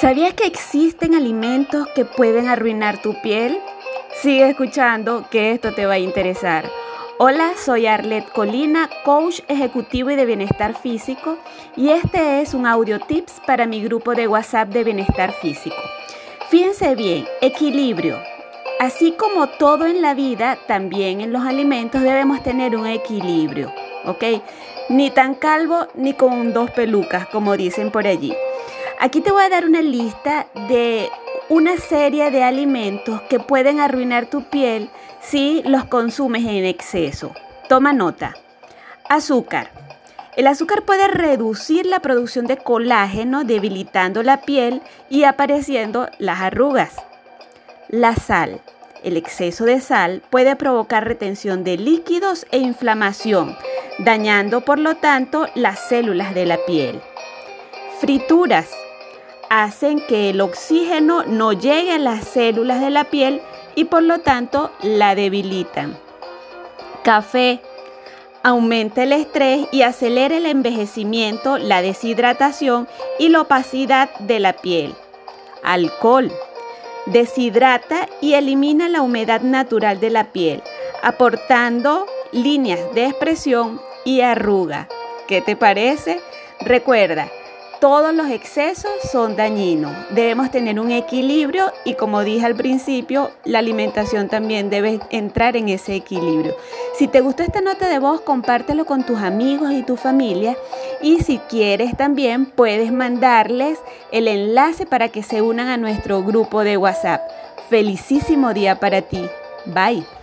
¿Sabías que existen alimentos que pueden arruinar tu piel? Sigue escuchando que esto te va a interesar. Hola, soy Arlet Colina, coach ejecutivo y de bienestar físico, y este es un audio tips para mi grupo de WhatsApp de bienestar físico. Fíjense bien, equilibrio. Así como todo en la vida, también en los alimentos debemos tener un equilibrio, ¿ok? Ni tan calvo ni con dos pelucas, como dicen por allí. Aquí te voy a dar una lista de una serie de alimentos que pueden arruinar tu piel si los consumes en exceso. Toma nota. Azúcar. El azúcar puede reducir la producción de colágeno, debilitando la piel y apareciendo las arrugas. La sal. El exceso de sal puede provocar retención de líquidos e inflamación, dañando por lo tanto las células de la piel. Frituras hacen que el oxígeno no llegue a las células de la piel y por lo tanto la debilitan. Café aumenta el estrés y acelera el envejecimiento, la deshidratación y la opacidad de la piel. Alcohol deshidrata y elimina la humedad natural de la piel, aportando líneas de expresión y arruga. ¿Qué te parece? Recuerda, todos los excesos son dañinos. Debemos tener un equilibrio y como dije al principio, la alimentación también debe entrar en ese equilibrio. Si te gustó esta nota de voz, compártelo con tus amigos y tu familia y si quieres también puedes mandarles el enlace para que se unan a nuestro grupo de WhatsApp. Felicísimo día para ti. Bye.